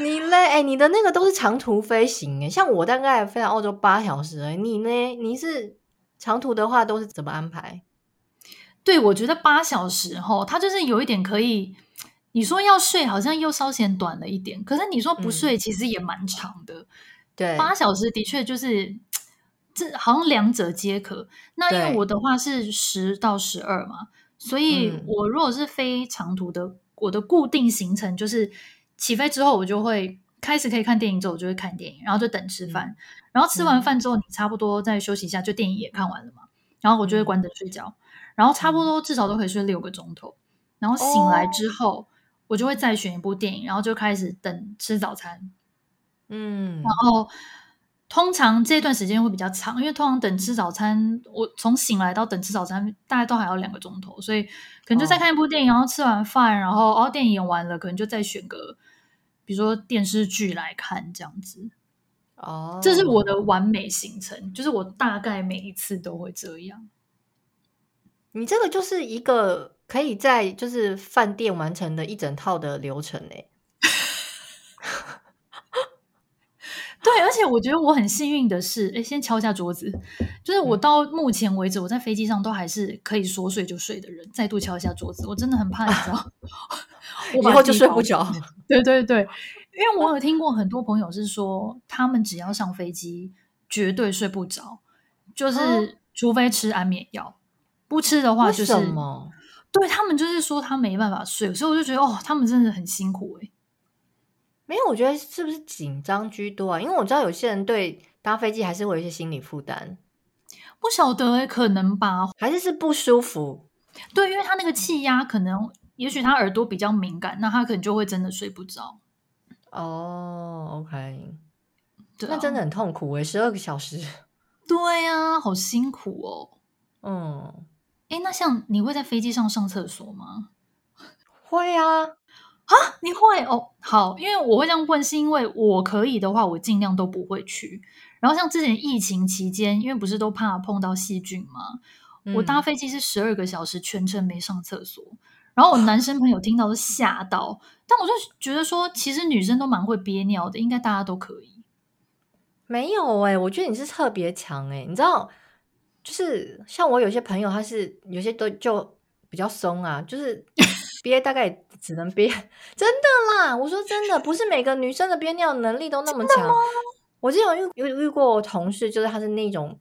你嘞？哎、欸，你的那个都是长途飞行哎，像我大概飞到澳洲八小时哎，你呢？你是长途的话都是怎么安排？对，我觉得八小时齁，它就是有一点可以，你说要睡好像又稍显短了一点，可是你说不睡其实也蛮长的。嗯、对，八小时的确就是这好像两者皆可。那因为我的话是十到十二嘛，所以我如果是飞长途的，我的固定行程就是。起飞之后，我就会开始可以看电影，之后我就会看电影，然后就等吃饭，嗯、然后吃完饭之后，你差不多再休息一下，就电影也看完了嘛，然后我就会关灯睡觉，嗯、然后差不多至少都可以睡六个钟头，然后醒来之后，哦、我就会再选一部电影，然后就开始等吃早餐，嗯，然后通常这段时间会比较长，因为通常等吃早餐，我从醒来到等吃早餐大概都还要两个钟头，所以可能就再看一部电影，然后吃完饭，然后哦电影演完了，可能就再选个。比如说电视剧来看这样子，哦，这是我的完美行程，就是我大概每一次都会这样。你这个就是一个可以在就是饭店完成的一整套的流程诶。对，而且我觉得我很幸运的是，诶，先敲一下桌子，就是我到目前为止，我在飞机上都还是可以说睡就睡的人。再度敲一下桌子，我真的很怕你知道。我以后就睡不着。对对对，因为我有听过很多朋友是说，他们只要上飞机绝对睡不着，就是除非吃安眠药，不吃的话就是？对他们就是说他没办法睡，所以我就觉得哦，他们真的很辛苦哎。没有，我觉得是不是紧张居多啊？因为我知道有些人对搭飞机还是会有一些心理负担，不晓得哎，可能吧，还是是不舒服？对，因为他那个气压可能。也许他耳朵比较敏感，那他可能就会真的睡不着。哦、oh，OK，对啊，那真的很痛苦诶，十二个小时。对呀，好辛苦哦。嗯，诶，那像你会在飞机上上厕所吗？会啊，啊，你会哦？好，因为我会这样问，是因为我可以的话，我尽量都不会去。然后像之前疫情期间，因为不是都怕碰到细菌吗？嗯、我搭飞机是十二个小时全程没上厕所。然后我男生朋友听到都吓到，但我就觉得说，其实女生都蛮会憋尿的，应该大家都可以。没有哎、欸，我觉得你是特别强哎、欸，你知道，就是像我有些朋友，他是有些都就比较松啊，就是憋大概只能憋，真的啦，我说真的，不是每个女生的憋尿能力都那么强。我之前有遇有遇过同事，就是他是那种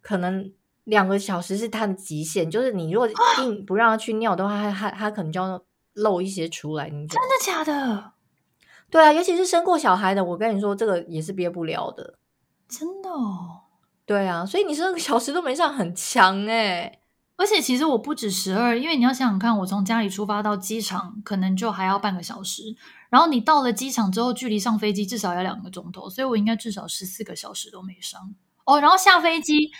可能。两个小时是他的极限，就是你如果 硬不让他去尿的话，他他他可能就要漏一些出来。你真的假的？对啊，尤其是生过小孩的，我跟你说，这个也是憋不了的。真的哦？对啊，所以你十二个小时都没上，很强哎。而且其实我不止十二，因为你要想想看，我从家里出发到机场，可能就还要半个小时。然后你到了机场之后，距离上飞机至少要两个钟头，所以我应该至少十四个小时都没上。哦，然后下飞机。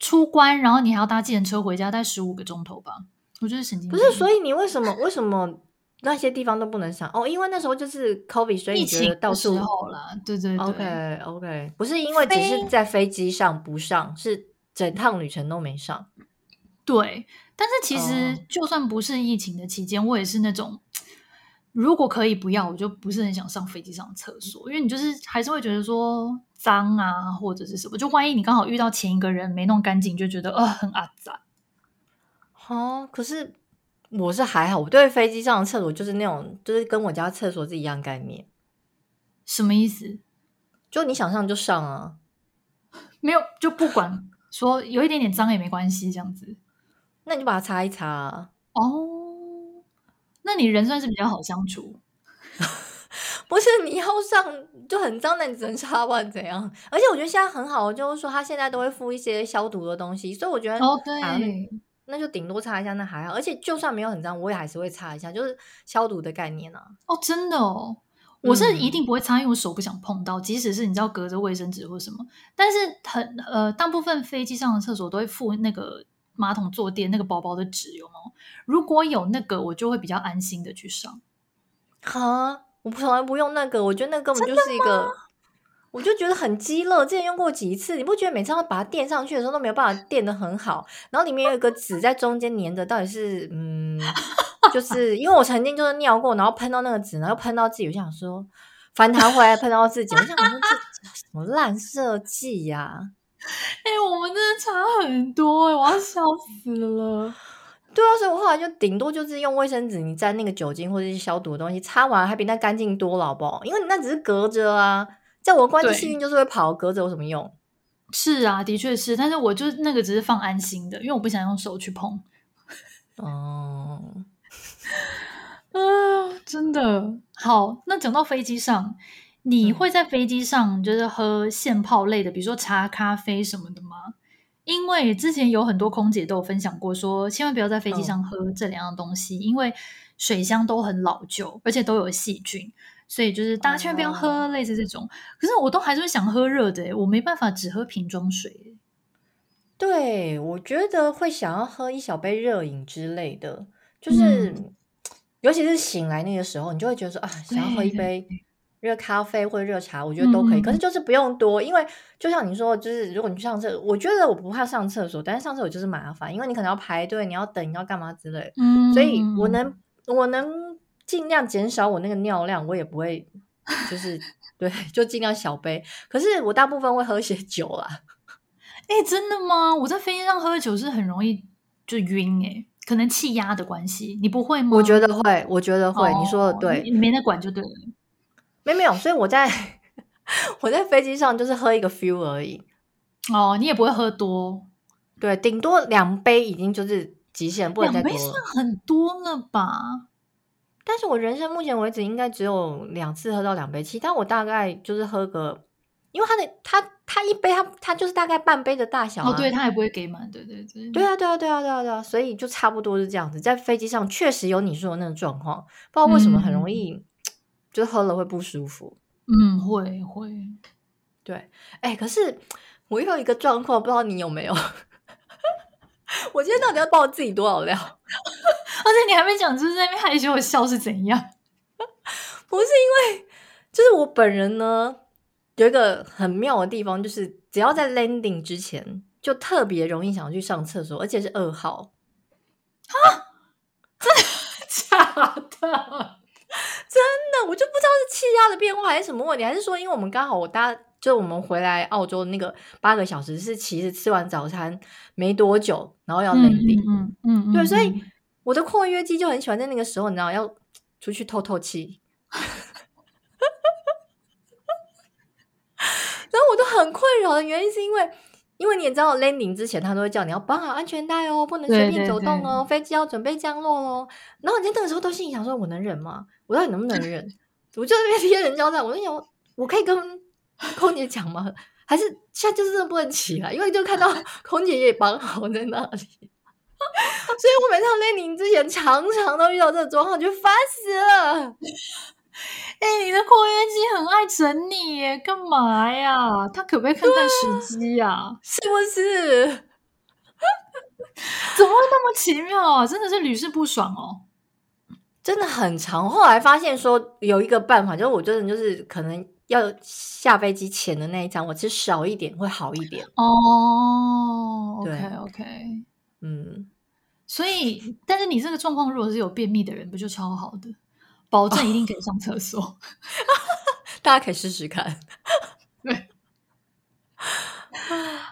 出关，然后你还要搭计程车回家，待十五个钟头吧。我觉得神经病。不是，所以你为什么为什么那些地方都不能上？哦，因为那时候就是 COVID，所以你觉得到时候了。对对对，OK OK，不是因为只是在飞机上不上，是整趟旅程都没上。对，但是其实就算不是疫情的期间，我也是那种如果可以不要，我就不是很想上飞机上厕所，因为你就是还是会觉得说。脏啊，或者是什么？就万一你刚好遇到前一个人没弄干净，就觉得呃很阿杂。哦，可是我是还好，我对飞机上的厕所就是那种，就是跟我家厕所是一样概念。什么意思？就你想上就上啊，没有就不管说有一点点脏也没关系，这样子。那你就把它擦一擦啊。哦，那你人算是比较好相处。不是你要上就很脏，那你只能擦完怎样？而且我觉得现在很好，就是说他现在都会附一些消毒的东西，所以我觉得哦对，啊、那就顶多擦一下，那还好。而且就算没有很脏，我也还是会擦一下，就是消毒的概念啊。哦，真的哦，我是一定不会擦，嗯、因为我手不想碰到，即使是你知道隔着卫生纸或什么。但是很呃，大部分飞机上的厕所都会附那个马桶坐垫那个薄薄的纸，有吗？如果有那个，我就会比较安心的去上。哈，我从来不用那个，我觉得那根本就是一个，我就觉得很鸡肋。之前用过几次，你不觉得每次要把它垫上去的时候都没有办法垫的很好？然后里面有一个纸在中间粘着，到底是嗯，就是因为我曾经就是尿过，然后喷到那个纸，然后喷到自己，我想说反弹回来喷到自己，我想说这什么烂设计呀？哎、欸，我们真的差很多、欸，我要笑死了。对啊，所以我后来就顶多就是用卫生纸，你沾那个酒精或者是消毒的东西擦完，还比那干净多了，好不好？因为你那只是隔着啊，在我关机细菌就是会跑，隔着有什么用？是啊，的确是，但是我就那个只是放安心的，因为我不想用手去碰。哦，啊，真的好。那讲到飞机上，你会在飞机上就是喝现泡类的，比如说茶、咖啡什么的吗？因为之前有很多空姐都有分享过说，说千万不要在飞机上喝这两样东西，哦、因为水箱都很老旧，而且都有细菌，所以就是大家千万不要喝类似这种。哦、可是我都还是会想喝热的，我没办法只喝瓶装水。对，我觉得会想要喝一小杯热饮之类的，就是、嗯、尤其是醒来那个时候，你就会觉得说啊，想要喝一杯。热咖啡或者热茶，我觉得都可以，嗯、可是就是不用多，因为就像你说，就是如果你去上厕所，我觉得我不怕上厕所，但是上厕所就是麻烦，因为你可能要排队，你要等，你要干嘛之类，嗯，所以我能我能尽量减少我那个尿量，我也不会就是对，就尽量小杯。可是我大部分会喝些酒啦。哎、欸，真的吗？我在飞机上喝酒是很容易就晕哎、欸，可能气压的关系，你不会吗？我觉得会，我觉得会，哦、你说的对，你没得管就对了。没没有，所以我在 我在飞机上就是喝一个 feel 而已。哦，你也不会喝多，对，顶多两杯已经就是极限，不能再多了。两杯算很多了吧？但是我人生目前为止应该只有两次喝到两杯，其他我大概就是喝个，因为他的他他一杯他他就是大概半杯的大小，啊，哦，对他也不会给满，对对对，对啊对啊对啊对啊对啊，所以就差不多是这样子。在飞机上确实有你说的那种状况，不知道为什么很容易。嗯就喝了会不舒服，嗯，会会，对，哎，可是我有一个状况，不知道你有没有？我今天到底要爆自己多少料？而且你还没讲，就是在那边害羞的笑是怎样？不是因为，就是我本人呢，有一个很妙的地方，就是只要在 landing 之前，就特别容易想要去上厕所，而且是二号。啊？真的假的？真的，我就不知道是气压的变化还是什么问题，还是说因为我们刚好我搭就我们回来澳洲那个八个小时是其实吃完早餐没多久，然后要 landing，嗯嗯，嗯，对，所以我的括约肌就很喜欢在那个时候，你知道要出去透透气，然后我都很困扰的原因是因为。因为你也知道，landing 之前他都会叫你要绑好安全带哦，不能随便走动哦，飞机要准备降落喽。然后你在那个时候都心里想说：“我能忍吗？我到底能不能忍？”我就那边 贴人交代，我就想，我可以跟空姐讲吗？还是现在就是真的不能起来？因为就看到 空姐也绑好在那里，所以我每趟 landing 之前常常都遇到这个状况，就烦死了。哎、欸，你的扩约肌很爱整你耶，干嘛呀？他可不可以看看时机呀？是不是？怎么会那么奇妙啊？真的是屡试不爽哦，真的很长。后来发现说有一个办法，就是我真的就是可能要下飞机前的那一餐，我吃少一点会好一点。哦，对，OK OK，嗯，所以，但是你这个状况如果是有便秘的人，不就超好的？保证一定可以上厕所，oh. 大家可以试试看。对，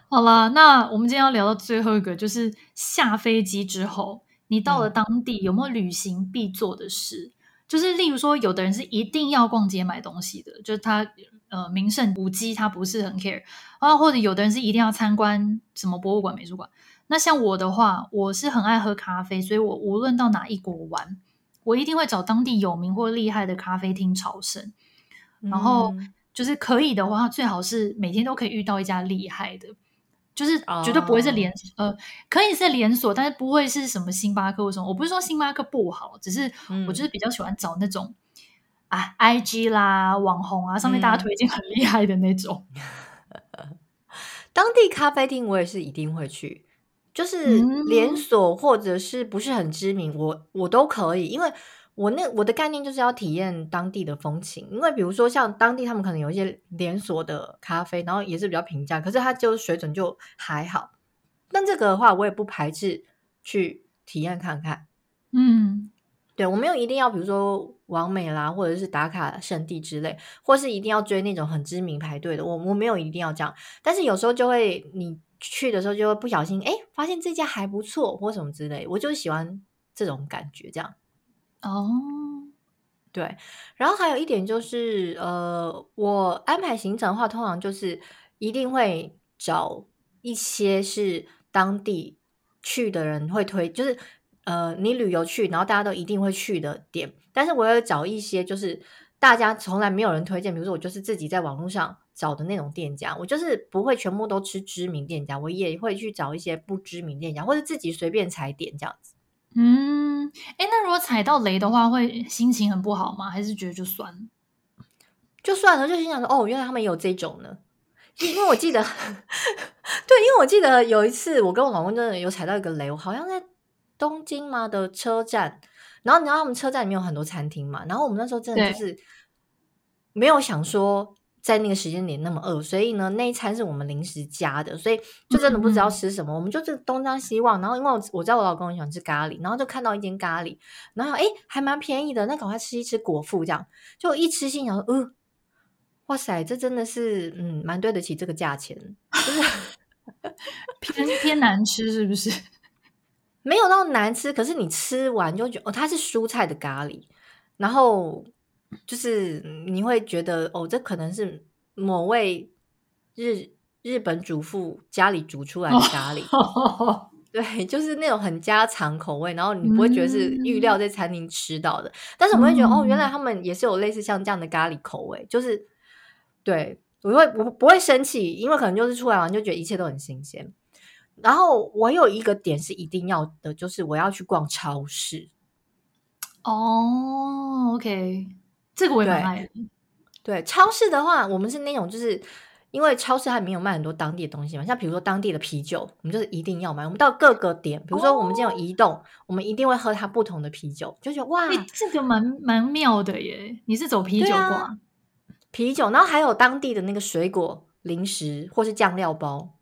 好啦，那我们今天要聊到最后一个，就是下飞机之后，你到了当地有没有旅行必做的事？嗯、就是例如说，有的人是一定要逛街买东西的，就是他呃名胜古迹他不是很 care 啊，或者有的人是一定要参观什么博物馆、美术馆。那像我的话，我是很爱喝咖啡，所以我无论到哪一国玩。我一定会找当地有名或厉害的咖啡厅朝圣，然后就是可以的话，最好是每天都可以遇到一家厉害的，就是绝对不会是连、哦、呃，可以是连锁，但是不会是什么星巴克或什么。我不是说星巴克不好，只是我就是比较喜欢找那种、嗯、啊，IG 啦、网红啊，上面大家推荐很厉害的那种。嗯、当地咖啡厅我也是一定会去。就是连锁或者是不是很知名，嗯、我我都可以，因为我那我的概念就是要体验当地的风情。因为比如说像当地他们可能有一些连锁的咖啡，然后也是比较平价，可是它就水准就还好。但这个的话，我也不排斥去体验看看。嗯，对，我没有一定要，比如说完美啦，或者是打卡圣地之类，或是一定要追那种很知名排队的，我我没有一定要这样。但是有时候就会你。去的时候就会不小心哎，发现这家还不错或什么之类，我就喜欢这种感觉，这样。哦，对。然后还有一点就是，呃，我安排行程的话，通常就是一定会找一些是当地去的人会推，就是呃，你旅游去，然后大家都一定会去的点。但是我要找一些就是大家从来没有人推荐，比如说我就是自己在网络上。找的那种店家，我就是不会全部都吃知名店家，我也会去找一些不知名店家，或者自己随便踩点这样子。嗯，哎，那如果踩到雷的话，会心情很不好吗？还是觉得就算了？就算了，就心想说，哦，原来他们有这种呢。因为我记得，对，因为我记得有一次，我跟我老公真的有踩到一个雷，我好像在东京嘛的车站，然后你知道他们车站里面有很多餐厅嘛，然后我们那时候真的就是没有想说。在那个时间点那么饿，所以呢，那一餐是我们临时加的，所以就真的不知道吃什么，嗯、我们就是东张西望。然后因为我我知道我老公很喜欢吃咖喱，然后就看到一间咖喱，然后哎还蛮便宜的，那赶快吃一吃果腹这样。就一吃心想说，呃，哇塞，这真的是嗯蛮对得起这个价钱，就是 偏偏难吃是不是？没有那么难吃，可是你吃完就觉得哦，它是蔬菜的咖喱，然后。就是你会觉得哦，这可能是某位日日本主妇家里煮出来的咖喱，哦、对，就是那种很家常口味，然后你不会觉得是预料在餐厅吃到的，嗯、但是我会觉得、嗯、哦，原来他们也是有类似像这样的咖喱口味，就是对我会不不会生气，因为可能就是出来玩就觉得一切都很新鲜。然后我有一个点是一定要的，就是我要去逛超市。哦，OK。这个我也蛮爱的。对，超市的话，我们是那种，就是因为超市它里面有卖很多当地的东西嘛，像比如说当地的啤酒，我们就是一定要买。我们到各个点，比如说我们今天有移动，哦、我们一定会喝它不同的啤酒，就觉得哇，这个蛮蛮妙的耶！你是走啤酒挂、啊？啤酒，然后还有当地的那个水果、零食或是酱料包。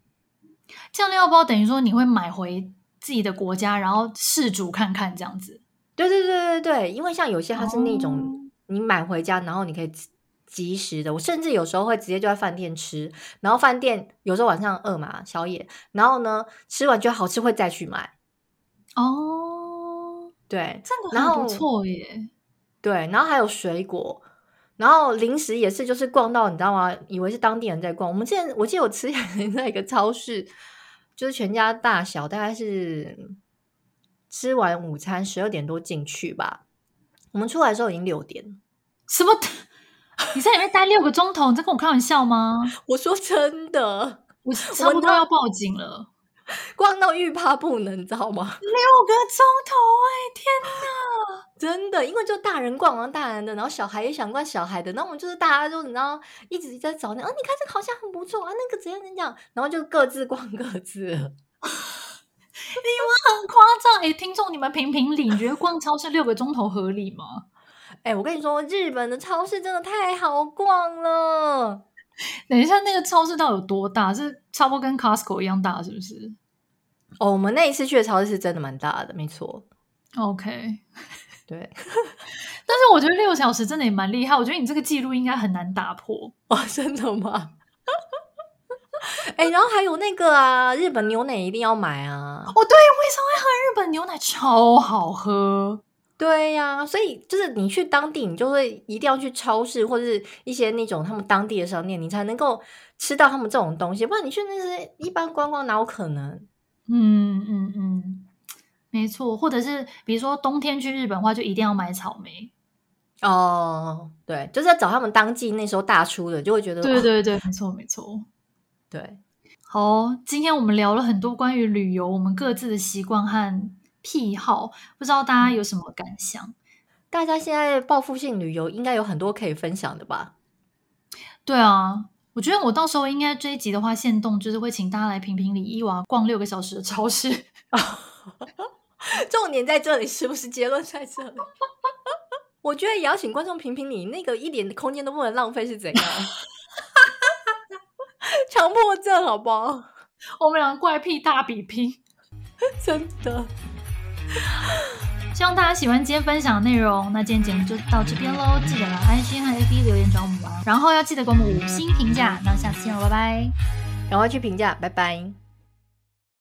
酱料包等于说你会买回自己的国家，然后试煮看看这样子。对对对对对，因为像有些它是那种。哦你买回家，然后你可以及时的。我甚至有时候会直接就在饭店吃，然后饭店有时候晚上饿嘛，宵夜，然后呢吃完觉得好吃会再去买。哦，对，这个很不错耶。对，然后还有水果，然后零食也是，就是逛到你知道吗？以为是当地人在逛。我们之前我记得我吃在一个超市，就是全家大小，大概是吃完午餐十二点多进去吧。我们出来的时候已经六点，什么？你在里面待六个钟头？你在跟我开玩笑吗？我说真的，我差不多要报警了，逛到欲罢不能，你知道吗？六个钟头，哎，天哪！真的，因为就大人逛完大人的，然后小孩也想逛小孩的，然后我们就是大家就你知道，一直在找那，啊，你看这个好像很不错啊，那个怎样怎样，然后就各自逛各自。你们很夸张哎！听众，你们评评理，你觉得逛超市六个钟头合理吗？哎，我跟你说，日本的超市真的太好逛了。等一下，那个超市到底有多大？是差不多跟 Costco 一样大，是不是？哦，我们那一次去的超市是真的蛮大的，没错。OK，对。但是我觉得六小时真的也蛮厉害。我觉得你这个记录应该很难打破。哦，真的吗？哎、欸，然后还有那个啊，日本牛奶一定要买啊！哦，对，为什么会喝日本牛奶？超好喝。对呀、啊，所以就是你去当地，你就会一定要去超市或者是一些那种他们当地的商店，你才能够吃到他们这种东西。不然你去那些一般观光哪有可能？嗯嗯嗯，没错。或者是比如说冬天去日本的话，就一定要买草莓。哦，对，就是要找他们当季那时候大出的，就会觉得对对对，没错没错，对。好，今天我们聊了很多关于旅游，我们各自的习惯和癖好，不知道大家有什么感想？大家现在报复性旅游应该有很多可以分享的吧？对啊，我觉得我到时候应该这一集的话，限动就是会请大家来评评理伊娃逛六个小时的超市。重点在这里，是不是结论在这里？我觉得也要请观众评评理，那个一点空间都不能浪费是怎样？强迫症好不好？我们两个怪癖大比拼，真的。希望大家喜欢今天分享的内容。那今天节目就到这边喽，记得来 i 心和 FB 留言找我们玩，然后要记得给我们五星评价。那下次见了，拜拜。赶快去评价，拜拜。